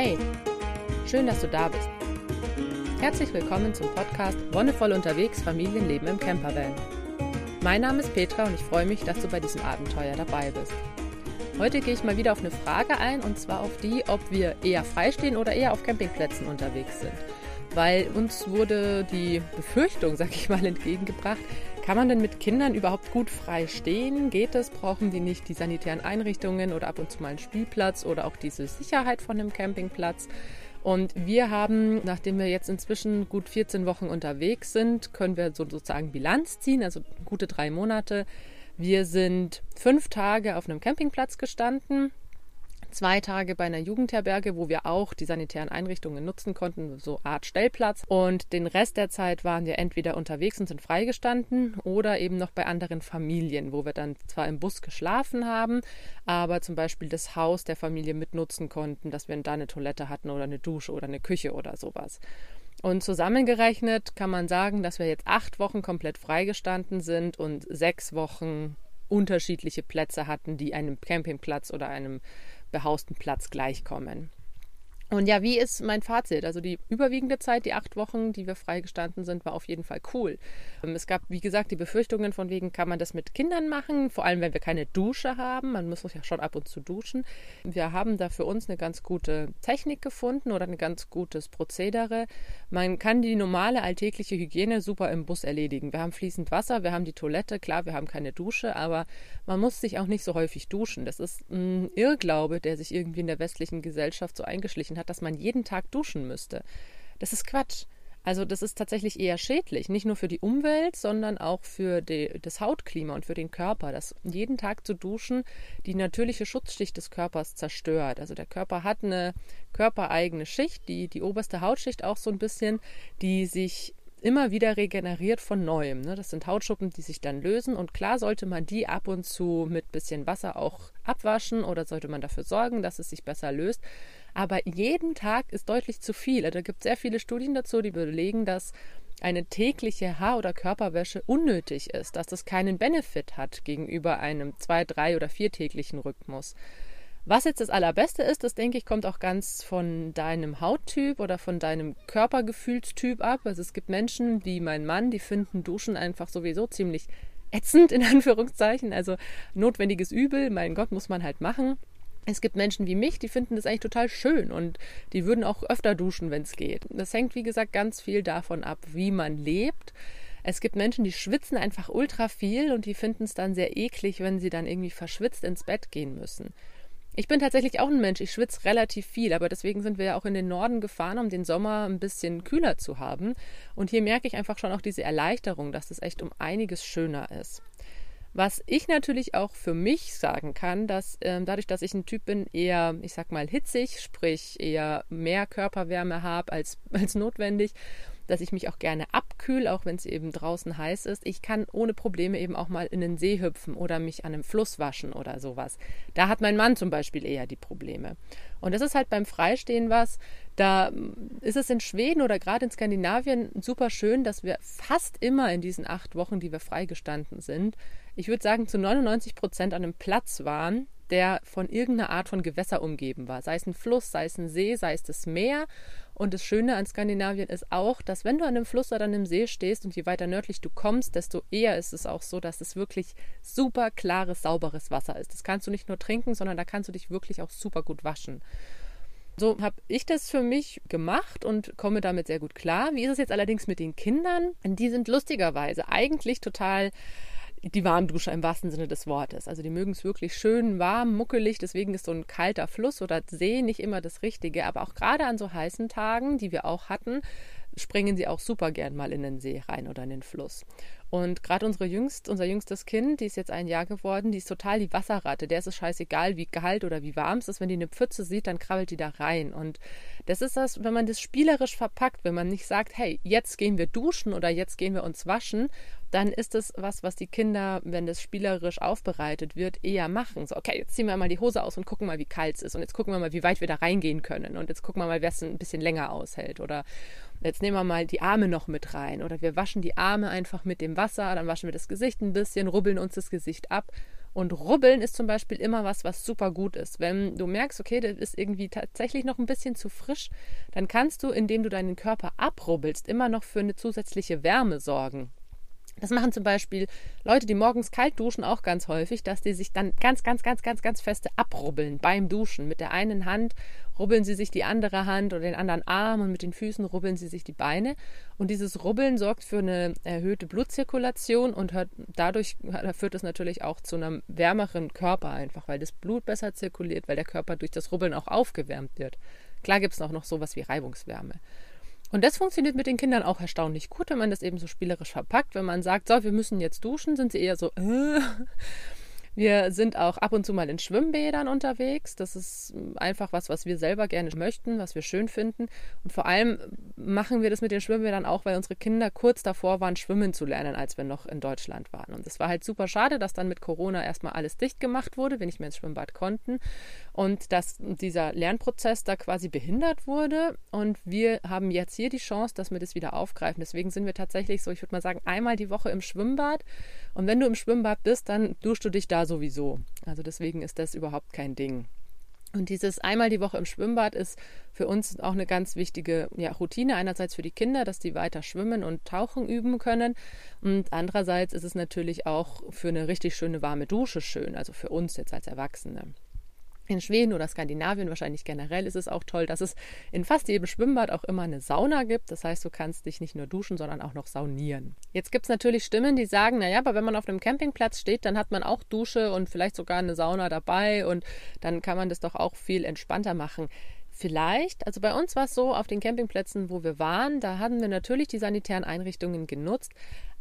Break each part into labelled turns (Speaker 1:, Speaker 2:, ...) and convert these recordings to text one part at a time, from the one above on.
Speaker 1: Hey, schön, dass du da bist. Herzlich willkommen zum Podcast Wonnevoll unterwegs Familienleben im Campervan. Mein Name ist Petra und ich freue mich, dass du bei diesem Abenteuer dabei bist. Heute gehe ich mal wieder auf eine Frage ein und zwar auf die, ob wir eher freistehen oder eher auf Campingplätzen unterwegs sind. Weil uns wurde die Befürchtung, sag ich mal, entgegengebracht, kann man denn mit Kindern überhaupt gut frei stehen? Geht es? Brauchen die nicht die sanitären Einrichtungen oder ab und zu mal einen Spielplatz oder auch diese Sicherheit von einem Campingplatz? Und wir haben, nachdem wir jetzt inzwischen gut 14 Wochen unterwegs sind, können wir sozusagen Bilanz ziehen, also gute drei Monate. Wir sind fünf Tage auf einem Campingplatz gestanden, zwei Tage bei einer Jugendherberge, wo wir auch die sanitären Einrichtungen nutzen konnten, so Art Stellplatz. Und den Rest der Zeit waren wir entweder unterwegs und sind freigestanden oder eben noch bei anderen Familien, wo wir dann zwar im Bus geschlafen haben, aber zum Beispiel das Haus der Familie mitnutzen konnten, dass wir da eine Toilette hatten oder eine Dusche oder eine Küche oder sowas. Und zusammengerechnet kann man sagen, dass wir jetzt acht Wochen komplett freigestanden sind und sechs Wochen unterschiedliche Plätze hatten, die einem Campingplatz oder einem behausten Platz gleichkommen. Und ja, wie ist mein Fazit? Also die überwiegende Zeit, die acht Wochen, die wir freigestanden sind, war auf jeden Fall cool. Ähm, es gab, wie gesagt, die Befürchtungen von wegen, kann man das mit Kindern machen, vor allem wenn wir keine Dusche haben. Man muss ja schon ab und zu duschen. Wir haben da für uns eine ganz gute Technik gefunden oder ein ganz gutes Prozedere. Man kann die normale alltägliche Hygiene super im Bus erledigen. Wir haben fließend Wasser, wir haben die Toilette, klar, wir haben keine Dusche, aber man muss sich auch nicht so häufig duschen. Das ist ein Irrglaube, der sich irgendwie in der westlichen Gesellschaft so eingeschlichen hat, dass man jeden Tag duschen müsste. Das ist Quatsch. Also das ist tatsächlich eher schädlich, nicht nur für die Umwelt, sondern auch für die, das Hautklima und für den Körper. Das jeden Tag zu duschen die natürliche Schutzschicht des Körpers zerstört. Also der Körper hat eine körpereigene Schicht, die, die oberste Hautschicht auch so ein bisschen, die sich immer wieder regeneriert von neuem. Ne? Das sind Hautschuppen, die sich dann lösen. Und klar sollte man die ab und zu mit bisschen Wasser auch abwaschen oder sollte man dafür sorgen, dass es sich besser löst. Aber jeden Tag ist deutlich zu viel. Also da gibt es sehr viele Studien dazu, die belegen, dass eine tägliche Haar- oder Körperwäsche unnötig ist, dass das keinen Benefit hat gegenüber einem zwei-, drei- oder viertäglichen Rhythmus. Was jetzt das Allerbeste ist, das denke ich, kommt auch ganz von deinem Hauttyp oder von deinem Körpergefühlstyp ab. Also es gibt Menschen, wie mein Mann, die finden Duschen einfach sowieso ziemlich ätzend, in Anführungszeichen. Also notwendiges Übel, mein Gott, muss man halt machen. Es gibt Menschen wie mich, die finden das eigentlich total schön und die würden auch öfter duschen, wenn es geht. Das hängt, wie gesagt, ganz viel davon ab, wie man lebt. Es gibt Menschen, die schwitzen einfach ultra viel und die finden es dann sehr eklig, wenn sie dann irgendwie verschwitzt ins Bett gehen müssen. Ich bin tatsächlich auch ein Mensch, ich schwitze relativ viel, aber deswegen sind wir ja auch in den Norden gefahren, um den Sommer ein bisschen kühler zu haben. Und hier merke ich einfach schon auch diese Erleichterung, dass es echt um einiges schöner ist. Was ich natürlich auch für mich sagen kann, dass ähm, dadurch, dass ich ein Typ bin, eher, ich sag mal, hitzig, sprich eher mehr Körperwärme habe als, als notwendig, dass ich mich auch gerne abkühle, auch wenn es eben draußen heiß ist. Ich kann ohne Probleme eben auch mal in den See hüpfen oder mich an einem Fluss waschen oder sowas. Da hat mein Mann zum Beispiel eher die Probleme. Und das ist halt beim Freistehen was, da ist es in Schweden oder gerade in Skandinavien super schön, dass wir fast immer in diesen acht Wochen, die wir freigestanden sind, ich würde sagen, zu 99 Prozent an einem Platz waren, der von irgendeiner Art von Gewässer umgeben war. Sei es ein Fluss, sei es ein See, sei es das Meer. Und das Schöne an Skandinavien ist auch, dass wenn du an einem Fluss oder an einem See stehst und je weiter nördlich du kommst, desto eher ist es auch so, dass es wirklich super klares, sauberes Wasser ist. Das kannst du nicht nur trinken, sondern da kannst du dich wirklich auch super gut waschen. So habe ich das für mich gemacht und komme damit sehr gut klar. Wie ist es jetzt allerdings mit den Kindern? Die sind lustigerweise eigentlich total die Warmdusche im wahrsten Sinne des Wortes. Also die mögen es wirklich schön warm, muckelig, deswegen ist so ein kalter Fluss oder See nicht immer das Richtige. Aber auch gerade an so heißen Tagen, die wir auch hatten, springen sie auch super gern mal in den See rein oder in den Fluss. Und gerade unsere jüngst, unser jüngstes Kind, die ist jetzt ein Jahr geworden, die ist total die Wasserratte. Der ist es scheißegal, wie kalt oder wie warm es ist. Wenn die eine Pfütze sieht, dann krabbelt die da rein. Und das ist das, wenn man das spielerisch verpackt, wenn man nicht sagt, hey, jetzt gehen wir duschen oder jetzt gehen wir uns waschen, dann ist es was, was die Kinder, wenn das spielerisch aufbereitet wird, eher machen. So, okay, jetzt ziehen wir mal die Hose aus und gucken mal, wie kalt es ist. Und jetzt gucken wir mal, wie weit wir da reingehen können. Und jetzt gucken wir mal, wer es ein bisschen länger aushält. Oder jetzt nehmen wir mal die Arme noch mit rein. Oder wir waschen die Arme einfach mit dem Wasser, dann waschen wir das Gesicht ein bisschen, rubbeln uns das Gesicht ab Und rubbeln ist zum Beispiel immer was, was super gut ist. Wenn du merkst, okay, das ist irgendwie tatsächlich noch ein bisschen zu frisch, dann kannst du, indem du deinen Körper abrubbelst, immer noch für eine zusätzliche Wärme sorgen. Das machen zum Beispiel Leute, die morgens kalt duschen, auch ganz häufig, dass die sich dann ganz, ganz, ganz, ganz, ganz feste abrubbeln beim Duschen. Mit der einen Hand rubbeln sie sich die andere Hand oder den anderen Arm und mit den Füßen rubbeln sie sich die Beine. Und dieses Rubbeln sorgt für eine erhöhte Blutzirkulation und dadurch führt es natürlich auch zu einem wärmeren Körper einfach, weil das Blut besser zirkuliert, weil der Körper durch das Rubbeln auch aufgewärmt wird. Klar gibt es auch noch sowas wie Reibungswärme. Und das funktioniert mit den Kindern auch erstaunlich gut, wenn man das eben so spielerisch verpackt. Wenn man sagt, so, wir müssen jetzt duschen, sind sie eher so, äh, wir sind auch ab und zu mal in Schwimmbädern unterwegs. Das ist einfach was, was wir selber gerne möchten, was wir schön finden. Und vor allem machen wir das mit den Schwimmbädern auch, weil unsere Kinder kurz davor waren, schwimmen zu lernen, als wir noch in Deutschland waren. Und es war halt super schade, dass dann mit Corona erstmal alles dicht gemacht wurde, wir nicht mehr ins Schwimmbad konnten. Und dass dieser Lernprozess da quasi behindert wurde. Und wir haben jetzt hier die Chance, dass wir das wieder aufgreifen. Deswegen sind wir tatsächlich so, ich würde mal sagen, einmal die Woche im Schwimmbad. Und wenn du im Schwimmbad bist, dann duschst du dich da sowieso. Also deswegen ist das überhaupt kein Ding. Und dieses einmal die Woche im Schwimmbad ist für uns auch eine ganz wichtige ja, Routine. Einerseits für die Kinder, dass die weiter schwimmen und tauchen üben können. Und andererseits ist es natürlich auch für eine richtig schöne warme Dusche schön, also für uns jetzt als Erwachsene. In Schweden oder Skandinavien, wahrscheinlich generell, ist es auch toll, dass es in fast jedem Schwimmbad auch immer eine Sauna gibt. Das heißt, du kannst dich nicht nur duschen, sondern auch noch saunieren. Jetzt gibt es natürlich Stimmen, die sagen, naja, aber wenn man auf einem Campingplatz steht, dann hat man auch Dusche und vielleicht sogar eine Sauna dabei und dann kann man das doch auch viel entspannter machen. Vielleicht, also bei uns war es so, auf den Campingplätzen, wo wir waren, da hatten wir natürlich die sanitären Einrichtungen genutzt,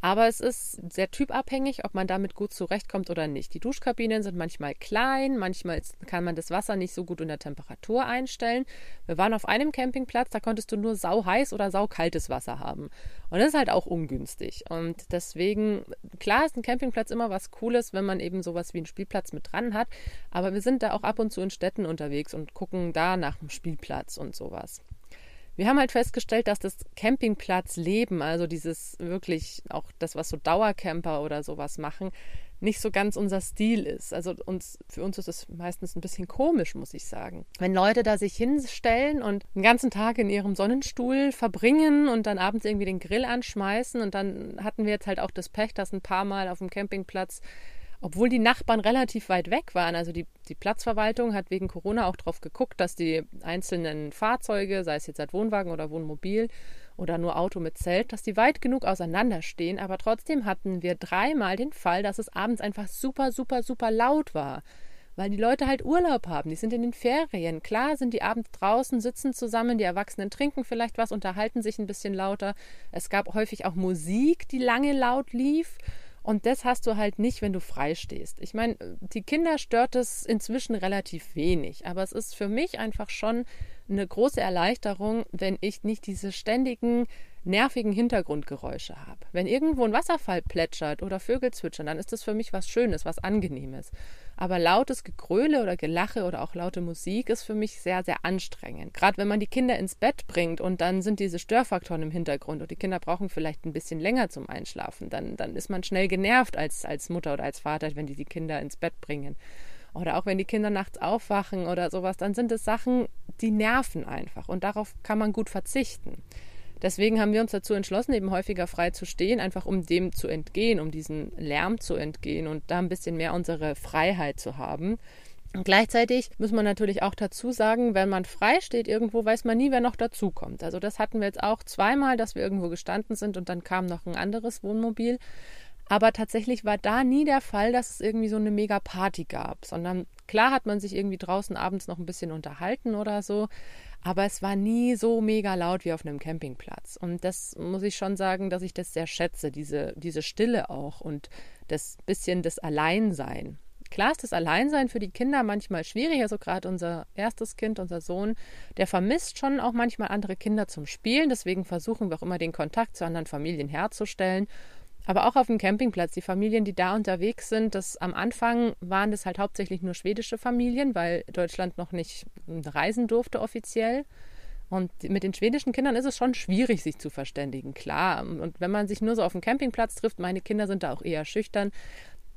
Speaker 1: aber es ist sehr typabhängig, ob man damit gut zurechtkommt oder nicht. Die Duschkabinen sind manchmal klein, manchmal kann man das Wasser nicht so gut in der Temperatur einstellen. Wir waren auf einem Campingplatz, da konntest du nur sauheiß oder saukaltes Wasser haben. Und das ist halt auch ungünstig. Und deswegen, klar ist ein Campingplatz immer was Cooles, wenn man eben sowas wie einen Spielplatz mit dran hat. Aber wir sind da auch ab und zu in Städten unterwegs und gucken da nach einem Spielplatz und sowas. Wir haben halt festgestellt, dass das Campingplatzleben, also dieses wirklich auch das, was so Dauercamper oder sowas machen, nicht so ganz unser Stil ist. Also uns, für uns ist es meistens ein bisschen komisch, muss ich sagen. Wenn Leute da sich hinstellen und den ganzen Tag in ihrem Sonnenstuhl verbringen und dann abends irgendwie den Grill anschmeißen und dann hatten wir jetzt halt auch das Pech, dass ein paar Mal auf dem Campingplatz obwohl die Nachbarn relativ weit weg waren. Also die, die Platzverwaltung hat wegen Corona auch darauf geguckt, dass die einzelnen Fahrzeuge, sei es jetzt als Wohnwagen oder Wohnmobil oder nur Auto mit Zelt, dass die weit genug auseinanderstehen. Aber trotzdem hatten wir dreimal den Fall, dass es abends einfach super, super, super laut war. Weil die Leute halt Urlaub haben, die sind in den Ferien. Klar sind die abends draußen, sitzen zusammen, die Erwachsenen trinken vielleicht was, unterhalten sich ein bisschen lauter. Es gab häufig auch Musik, die lange laut lief. Und das hast du halt nicht, wenn du frei stehst. Ich meine, die Kinder stört es inzwischen relativ wenig, aber es ist für mich einfach schon eine große Erleichterung, wenn ich nicht diese ständigen nervigen Hintergrundgeräusche habe. Wenn irgendwo ein Wasserfall plätschert oder Vögel zwitschern, dann ist das für mich was Schönes, was Angenehmes. Aber lautes Gegröle oder Gelache oder auch laute Musik ist für mich sehr, sehr anstrengend. Gerade wenn man die Kinder ins Bett bringt und dann sind diese Störfaktoren im Hintergrund und die Kinder brauchen vielleicht ein bisschen länger zum Einschlafen, dann, dann ist man schnell genervt als, als Mutter oder als Vater, wenn die die Kinder ins Bett bringen. Oder auch wenn die Kinder nachts aufwachen oder sowas, dann sind es Sachen, die nerven einfach und darauf kann man gut verzichten. Deswegen haben wir uns dazu entschlossen, eben häufiger frei zu stehen, einfach um dem zu entgehen, um diesen Lärm zu entgehen und da ein bisschen mehr unsere Freiheit zu haben. Und gleichzeitig muss man natürlich auch dazu sagen, wenn man frei steht irgendwo, weiß man nie, wer noch dazukommt. Also das hatten wir jetzt auch zweimal, dass wir irgendwo gestanden sind und dann kam noch ein anderes Wohnmobil. Aber tatsächlich war da nie der Fall, dass es irgendwie so eine mega Party gab, sondern klar hat man sich irgendwie draußen abends noch ein bisschen unterhalten oder so, aber es war nie so mega laut wie auf einem Campingplatz. Und das muss ich schon sagen, dass ich das sehr schätze, diese, diese Stille auch und das bisschen das Alleinsein. Klar ist das Alleinsein für die Kinder manchmal schwierig. Also gerade unser erstes Kind, unser Sohn, der vermisst schon auch manchmal andere Kinder zum Spielen. Deswegen versuchen wir auch immer den Kontakt zu anderen Familien herzustellen. Aber auch auf dem Campingplatz, die Familien, die da unterwegs sind, das am Anfang waren das halt hauptsächlich nur schwedische Familien, weil Deutschland noch nicht reisen durfte offiziell. Und mit den schwedischen Kindern ist es schon schwierig, sich zu verständigen, klar. Und wenn man sich nur so auf dem Campingplatz trifft, meine Kinder sind da auch eher schüchtern,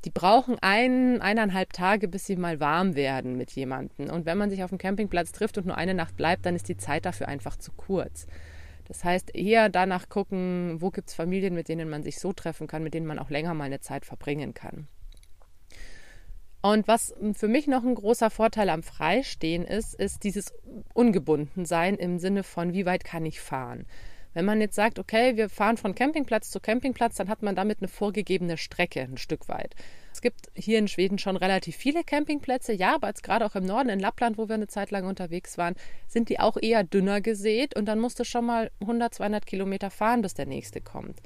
Speaker 1: die brauchen ein, eineinhalb Tage, bis sie mal warm werden mit jemandem. Und wenn man sich auf dem Campingplatz trifft und nur eine Nacht bleibt, dann ist die Zeit dafür einfach zu kurz. Das heißt, eher danach gucken, wo gibt es Familien, mit denen man sich so treffen kann, mit denen man auch länger mal eine Zeit verbringen kann. Und was für mich noch ein großer Vorteil am Freistehen ist, ist dieses Ungebundensein im Sinne von, wie weit kann ich fahren. Wenn man jetzt sagt, okay, wir fahren von Campingplatz zu Campingplatz, dann hat man damit eine vorgegebene Strecke ein Stück weit. Es gibt hier in Schweden schon relativ viele Campingplätze, ja, aber jetzt gerade auch im Norden, in Lappland, wo wir eine Zeit lang unterwegs waren, sind die auch eher dünner gesät und dann musst du schon mal 100, 200 Kilometer fahren, bis der nächste kommt.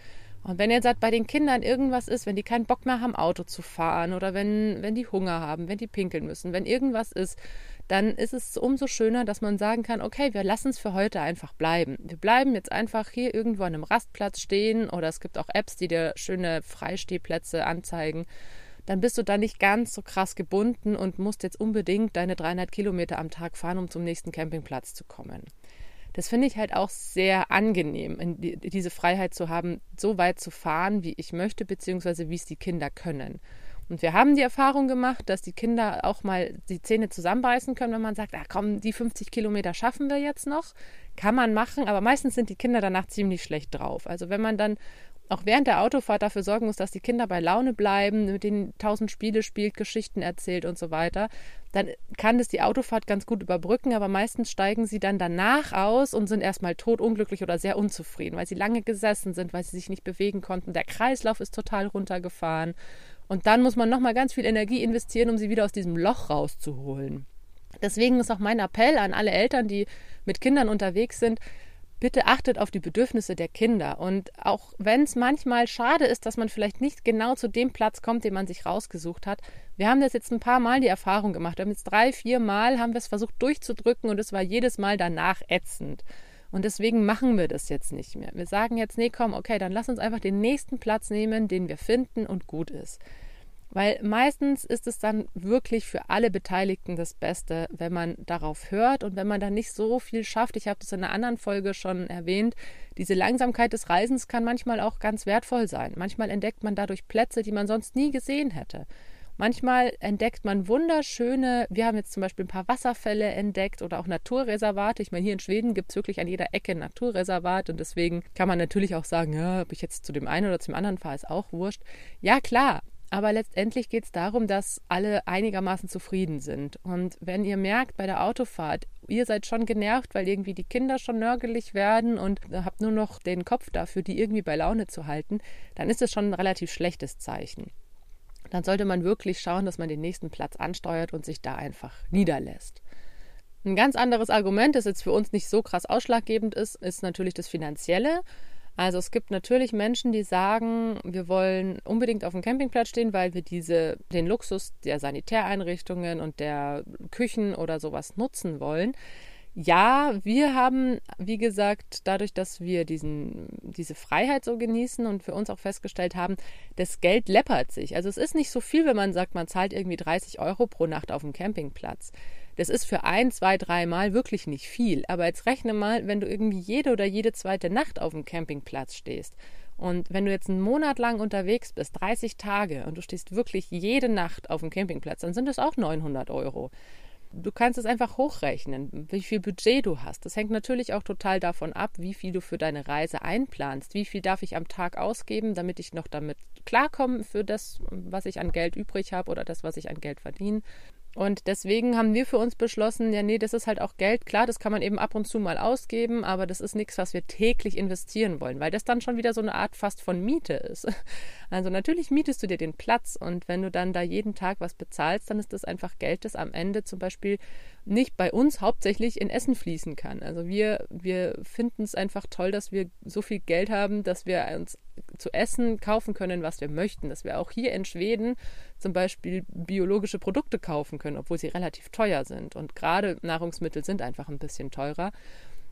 Speaker 1: Und wenn jetzt halt bei den Kindern irgendwas ist, wenn die keinen Bock mehr haben, Auto zu fahren oder wenn, wenn die Hunger haben, wenn die pinkeln müssen, wenn irgendwas ist, dann ist es umso schöner, dass man sagen kann, okay, wir lassen es für heute einfach bleiben. Wir bleiben jetzt einfach hier irgendwo an einem Rastplatz stehen oder es gibt auch Apps, die dir schöne Freistehplätze anzeigen. Dann bist du da nicht ganz so krass gebunden und musst jetzt unbedingt deine 300 Kilometer am Tag fahren, um zum nächsten Campingplatz zu kommen. Das finde ich halt auch sehr angenehm, die, diese Freiheit zu haben, so weit zu fahren, wie ich möchte, beziehungsweise wie es die Kinder können. Und wir haben die Erfahrung gemacht, dass die Kinder auch mal die Zähne zusammenbeißen können, wenn man sagt, ah, komm, die 50 Kilometer schaffen wir jetzt noch. Kann man machen, aber meistens sind die Kinder danach ziemlich schlecht drauf. Also wenn man dann auch während der Autofahrt dafür sorgen muss, dass die Kinder bei Laune bleiben, mit denen tausend Spiele spielt, Geschichten erzählt und so weiter, dann kann das die Autofahrt ganz gut überbrücken, aber meistens steigen sie dann danach aus und sind erstmal totunglücklich oder sehr unzufrieden, weil sie lange gesessen sind, weil sie sich nicht bewegen konnten. Der Kreislauf ist total runtergefahren und dann muss man nochmal ganz viel Energie investieren, um sie wieder aus diesem Loch rauszuholen. Deswegen ist auch mein Appell an alle Eltern, die mit Kindern unterwegs sind, bitte achtet auf die Bedürfnisse der Kinder. Und auch wenn es manchmal schade ist, dass man vielleicht nicht genau zu dem Platz kommt, den man sich rausgesucht hat. Wir haben das jetzt ein paar Mal die Erfahrung gemacht. Wir haben jetzt drei, vier Mal haben wir es versucht durchzudrücken und es war jedes Mal danach ätzend. Und deswegen machen wir das jetzt nicht mehr. Wir sagen jetzt, nee, komm, okay, dann lass uns einfach den nächsten Platz nehmen, den wir finden und gut ist. Weil meistens ist es dann wirklich für alle Beteiligten das Beste, wenn man darauf hört und wenn man dann nicht so viel schafft. Ich habe das in einer anderen Folge schon erwähnt. Diese Langsamkeit des Reisens kann manchmal auch ganz wertvoll sein. Manchmal entdeckt man dadurch Plätze, die man sonst nie gesehen hätte. Manchmal entdeckt man wunderschöne, wir haben jetzt zum Beispiel ein paar Wasserfälle entdeckt oder auch Naturreservate. Ich meine, hier in Schweden gibt es wirklich an jeder Ecke ein Naturreservat und deswegen kann man natürlich auch sagen, ja, ob ich jetzt zu dem einen oder zum anderen fahre, ist auch wurscht. Ja, klar, aber letztendlich geht es darum, dass alle einigermaßen zufrieden sind. Und wenn ihr merkt bei der Autofahrt, ihr seid schon genervt, weil irgendwie die Kinder schon nörgelig werden und habt nur noch den Kopf dafür, die irgendwie bei Laune zu halten, dann ist das schon ein relativ schlechtes Zeichen. Dann sollte man wirklich schauen, dass man den nächsten Platz ansteuert und sich da einfach niederlässt. Ein ganz anderes Argument, das jetzt für uns nicht so krass ausschlaggebend ist, ist natürlich das Finanzielle. Also es gibt natürlich Menschen, die sagen, wir wollen unbedingt auf dem Campingplatz stehen, weil wir diese, den Luxus der Sanitäreinrichtungen und der Küchen oder sowas nutzen wollen. Ja, wir haben, wie gesagt, dadurch, dass wir diesen, diese Freiheit so genießen und für uns auch festgestellt haben, das Geld läppert sich. Also es ist nicht so viel, wenn man sagt, man zahlt irgendwie 30 Euro pro Nacht auf dem Campingplatz. Das ist für ein, zwei, drei Mal wirklich nicht viel. Aber jetzt rechne mal, wenn du irgendwie jede oder jede zweite Nacht auf dem Campingplatz stehst. Und wenn du jetzt einen Monat lang unterwegs bist, 30 Tage, und du stehst wirklich jede Nacht auf dem Campingplatz, dann sind es auch 900 Euro. Du kannst es einfach hochrechnen, wie viel Budget du hast. Das hängt natürlich auch total davon ab, wie viel du für deine Reise einplanst. Wie viel darf ich am Tag ausgeben, damit ich noch damit klarkomme für das, was ich an Geld übrig habe oder das, was ich an Geld verdiene. Und deswegen haben wir für uns beschlossen, ja, nee, das ist halt auch Geld. Klar, das kann man eben ab und zu mal ausgeben, aber das ist nichts, was wir täglich investieren wollen, weil das dann schon wieder so eine Art fast von Miete ist. Also natürlich mietest du dir den Platz und wenn du dann da jeden Tag was bezahlst, dann ist das einfach Geld, das am Ende zum Beispiel nicht bei uns hauptsächlich in Essen fließen kann. Also wir, wir finden es einfach toll, dass wir so viel Geld haben, dass wir uns zu essen kaufen können, was wir möchten. Dass wir auch hier in Schweden zum Beispiel biologische Produkte kaufen können, obwohl sie relativ teuer sind. Und gerade Nahrungsmittel sind einfach ein bisschen teurer.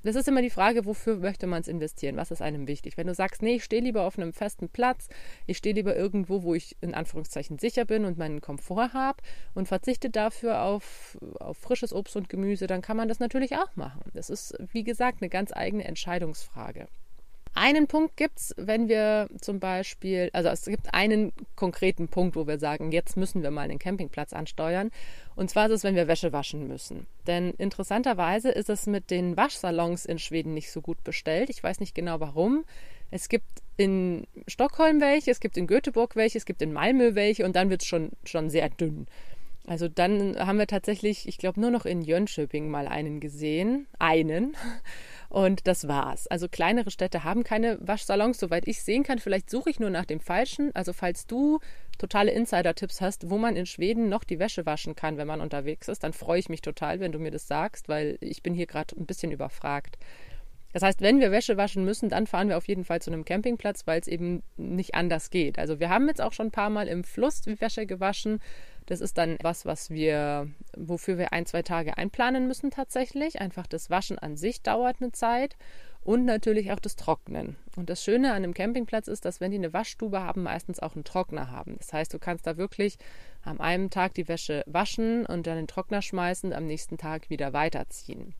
Speaker 1: Das ist immer die Frage, wofür möchte man es investieren? Was ist einem wichtig? Wenn du sagst, nee, ich stehe lieber auf einem festen Platz, ich stehe lieber irgendwo, wo ich in Anführungszeichen sicher bin und meinen Komfort habe und verzichte dafür auf, auf frisches Obst und Gemüse, dann kann man das natürlich auch machen. Das ist, wie gesagt, eine ganz eigene Entscheidungsfrage. Einen Punkt gibt es, wenn wir zum Beispiel, also es gibt einen konkreten Punkt, wo wir sagen, jetzt müssen wir mal den Campingplatz ansteuern. Und zwar ist es, wenn wir Wäsche waschen müssen. Denn interessanterweise ist es mit den Waschsalons in Schweden nicht so gut bestellt. Ich weiß nicht genau warum. Es gibt in Stockholm welche, es gibt in Göteborg welche, es gibt in Malmö welche und dann wird es schon, schon sehr dünn. Also dann haben wir tatsächlich, ich glaube, nur noch in Jönköping mal einen gesehen. Einen. Und das war's. Also kleinere Städte haben keine Waschsalons, soweit ich sehen kann. Vielleicht suche ich nur nach dem falschen. Also falls du totale Insider-Tipps hast, wo man in Schweden noch die Wäsche waschen kann, wenn man unterwegs ist, dann freue ich mich total, wenn du mir das sagst, weil ich bin hier gerade ein bisschen überfragt. Das heißt, wenn wir Wäsche waschen müssen, dann fahren wir auf jeden Fall zu einem Campingplatz, weil es eben nicht anders geht. Also wir haben jetzt auch schon ein paar Mal im Fluss die Wäsche gewaschen. Das ist dann was, was wir, wofür wir ein, zwei Tage einplanen müssen tatsächlich. Einfach das Waschen an sich dauert eine Zeit und natürlich auch das Trocknen. Und das Schöne an einem Campingplatz ist, dass wenn die eine Waschstube haben, meistens auch einen Trockner haben. Das heißt, du kannst da wirklich am einen Tag die Wäsche waschen und dann den Trockner schmeißen und am nächsten Tag wieder weiterziehen.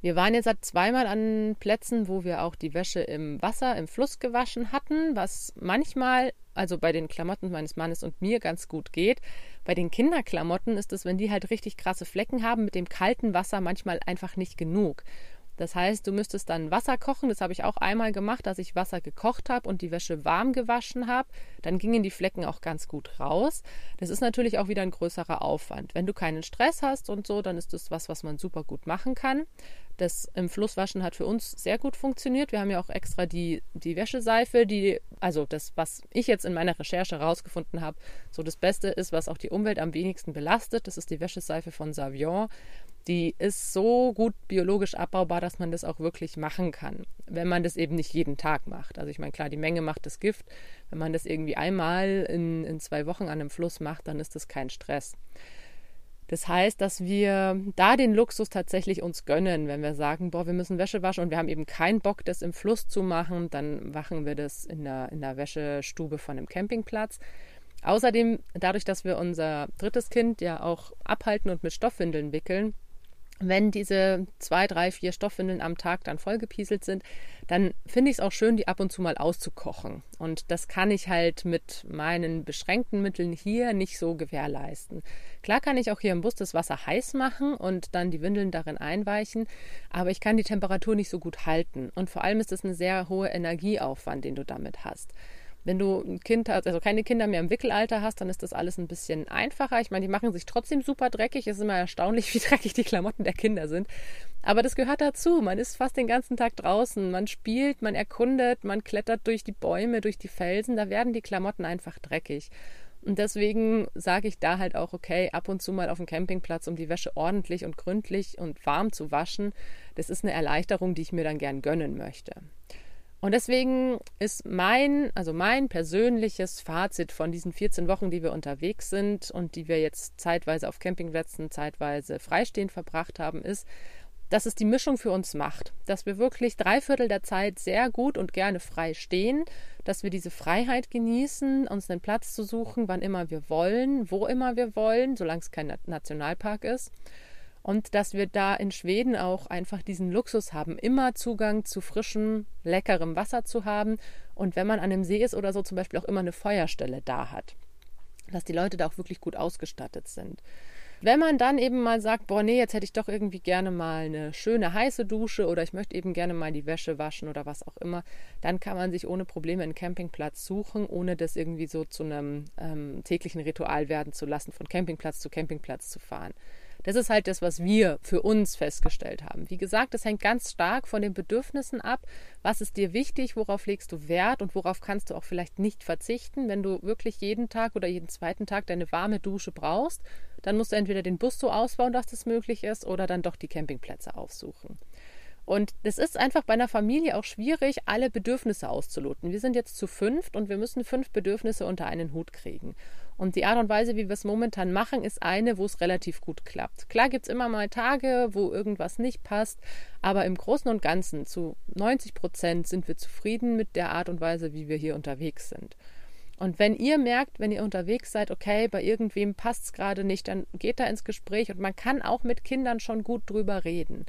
Speaker 1: Wir waren jetzt seit zweimal an Plätzen, wo wir auch die Wäsche im Wasser, im Fluss gewaschen hatten, was manchmal, also bei den Klamotten meines Mannes und mir, ganz gut geht. Bei den Kinderklamotten ist es, wenn die halt richtig krasse Flecken haben, mit dem kalten Wasser manchmal einfach nicht genug. Das heißt, du müsstest dann Wasser kochen. Das habe ich auch einmal gemacht, dass ich Wasser gekocht habe und die Wäsche warm gewaschen habe. Dann gingen die Flecken auch ganz gut raus. Das ist natürlich auch wieder ein größerer Aufwand. Wenn du keinen Stress hast und so, dann ist das was, was man super gut machen kann. Das im Flusswaschen hat für uns sehr gut funktioniert. Wir haben ja auch extra die, die Wäscheseife, die, also das, was ich jetzt in meiner Recherche herausgefunden habe, so das Beste ist, was auch die Umwelt am wenigsten belastet. Das ist die Wäscheseife von Savion die ist so gut biologisch abbaubar, dass man das auch wirklich machen kann, wenn man das eben nicht jeden Tag macht. Also ich meine, klar, die Menge macht das Gift. Wenn man das irgendwie einmal in, in zwei Wochen an einem Fluss macht, dann ist das kein Stress. Das heißt, dass wir da den Luxus tatsächlich uns gönnen, wenn wir sagen, boah, wir müssen Wäsche waschen und wir haben eben keinen Bock, das im Fluss zu machen, dann machen wir das in der, in der Wäschestube von einem Campingplatz. Außerdem, dadurch, dass wir unser drittes Kind ja auch abhalten und mit Stoffwindeln wickeln, wenn diese zwei, drei, vier Stoffwindeln am Tag dann vollgepieselt sind, dann finde ich es auch schön, die ab und zu mal auszukochen. Und das kann ich halt mit meinen beschränkten Mitteln hier nicht so gewährleisten. Klar kann ich auch hier im Bus das Wasser heiß machen und dann die Windeln darin einweichen, aber ich kann die Temperatur nicht so gut halten. Und vor allem ist es ein sehr hoher Energieaufwand, den du damit hast. Wenn du ein Kind hast, also keine Kinder mehr im Wickelalter hast, dann ist das alles ein bisschen einfacher. Ich meine, die machen sich trotzdem super dreckig. Es ist immer erstaunlich, wie dreckig die Klamotten der Kinder sind. Aber das gehört dazu. Man ist fast den ganzen Tag draußen. Man spielt, man erkundet, man klettert durch die Bäume, durch die Felsen. Da werden die Klamotten einfach dreckig. Und deswegen sage ich da halt auch, okay, ab und zu mal auf dem Campingplatz, um die Wäsche ordentlich und gründlich und warm zu waschen. Das ist eine Erleichterung, die ich mir dann gern gönnen möchte. Und deswegen ist mein, also mein persönliches Fazit von diesen 14 Wochen, die wir unterwegs sind und die wir jetzt zeitweise auf Campingplätzen, zeitweise freistehend verbracht haben, ist, dass es die Mischung für uns macht, dass wir wirklich drei Viertel der Zeit sehr gut und gerne frei stehen, dass wir diese Freiheit genießen, uns einen Platz zu suchen, wann immer wir wollen, wo immer wir wollen, solange es kein Nationalpark ist und dass wir da in Schweden auch einfach diesen Luxus haben, immer Zugang zu frischem, leckerem Wasser zu haben und wenn man an einem See ist oder so zum Beispiel auch immer eine Feuerstelle da hat. Dass die Leute da auch wirklich gut ausgestattet sind. Wenn man dann eben mal sagt, boah, nee, jetzt hätte ich doch irgendwie gerne mal eine schöne heiße Dusche oder ich möchte eben gerne mal die Wäsche waschen oder was auch immer, dann kann man sich ohne Probleme einen Campingplatz suchen, ohne das irgendwie so zu einem ähm, täglichen Ritual werden zu lassen, von Campingplatz zu Campingplatz zu fahren. Das ist halt das, was wir für uns festgestellt haben. Wie gesagt, das hängt ganz stark von den Bedürfnissen ab. Was ist dir wichtig? Worauf legst du Wert? Und worauf kannst du auch vielleicht nicht verzichten? Wenn du wirklich jeden Tag oder jeden zweiten Tag deine warme Dusche brauchst, dann musst du entweder den Bus so ausbauen, dass das möglich ist, oder dann doch die Campingplätze aufsuchen. Und es ist einfach bei einer Familie auch schwierig, alle Bedürfnisse auszuloten. Wir sind jetzt zu fünft und wir müssen fünf Bedürfnisse unter einen Hut kriegen. Und die Art und Weise, wie wir es momentan machen, ist eine, wo es relativ gut klappt. Klar gibt es immer mal Tage, wo irgendwas nicht passt, aber im Großen und Ganzen zu 90 Prozent sind wir zufrieden mit der Art und Weise, wie wir hier unterwegs sind. Und wenn ihr merkt, wenn ihr unterwegs seid, okay, bei irgendwem passt es gerade nicht, dann geht da ins Gespräch und man kann auch mit Kindern schon gut drüber reden.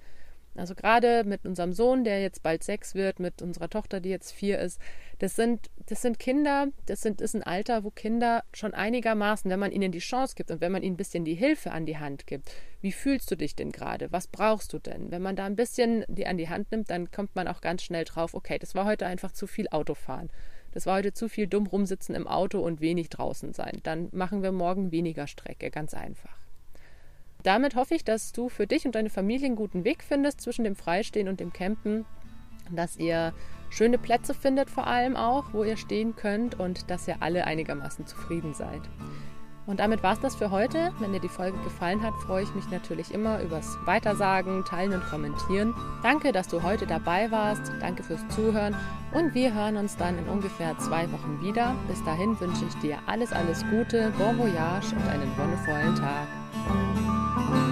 Speaker 1: Also gerade mit unserem Sohn, der jetzt bald sechs wird, mit unserer Tochter, die jetzt vier ist, das sind, das sind Kinder, das sind, ist ein Alter, wo Kinder schon einigermaßen, wenn man ihnen die Chance gibt und wenn man ihnen ein bisschen die Hilfe an die Hand gibt, wie fühlst du dich denn gerade? Was brauchst du denn? Wenn man da ein bisschen die an die Hand nimmt, dann kommt man auch ganz schnell drauf, okay, das war heute einfach zu viel Autofahren. Das war heute zu viel dumm rumsitzen im Auto und wenig draußen sein. Dann machen wir morgen weniger Strecke, ganz einfach. Damit hoffe ich, dass du für dich und deine Familie einen guten Weg findest zwischen dem Freistehen und dem Campen, dass ihr schöne Plätze findet vor allem auch, wo ihr stehen könnt und dass ihr alle einigermaßen zufrieden seid. Und damit war es das für heute. Wenn dir die Folge gefallen hat, freue ich mich natürlich immer übers Weitersagen, Teilen und Kommentieren. Danke, dass du heute dabei warst. Danke fürs Zuhören. Und wir hören uns dann in ungefähr zwei Wochen wieder. Bis dahin wünsche ich dir alles, alles Gute, bon voyage und einen wundervollen Tag. Thank you.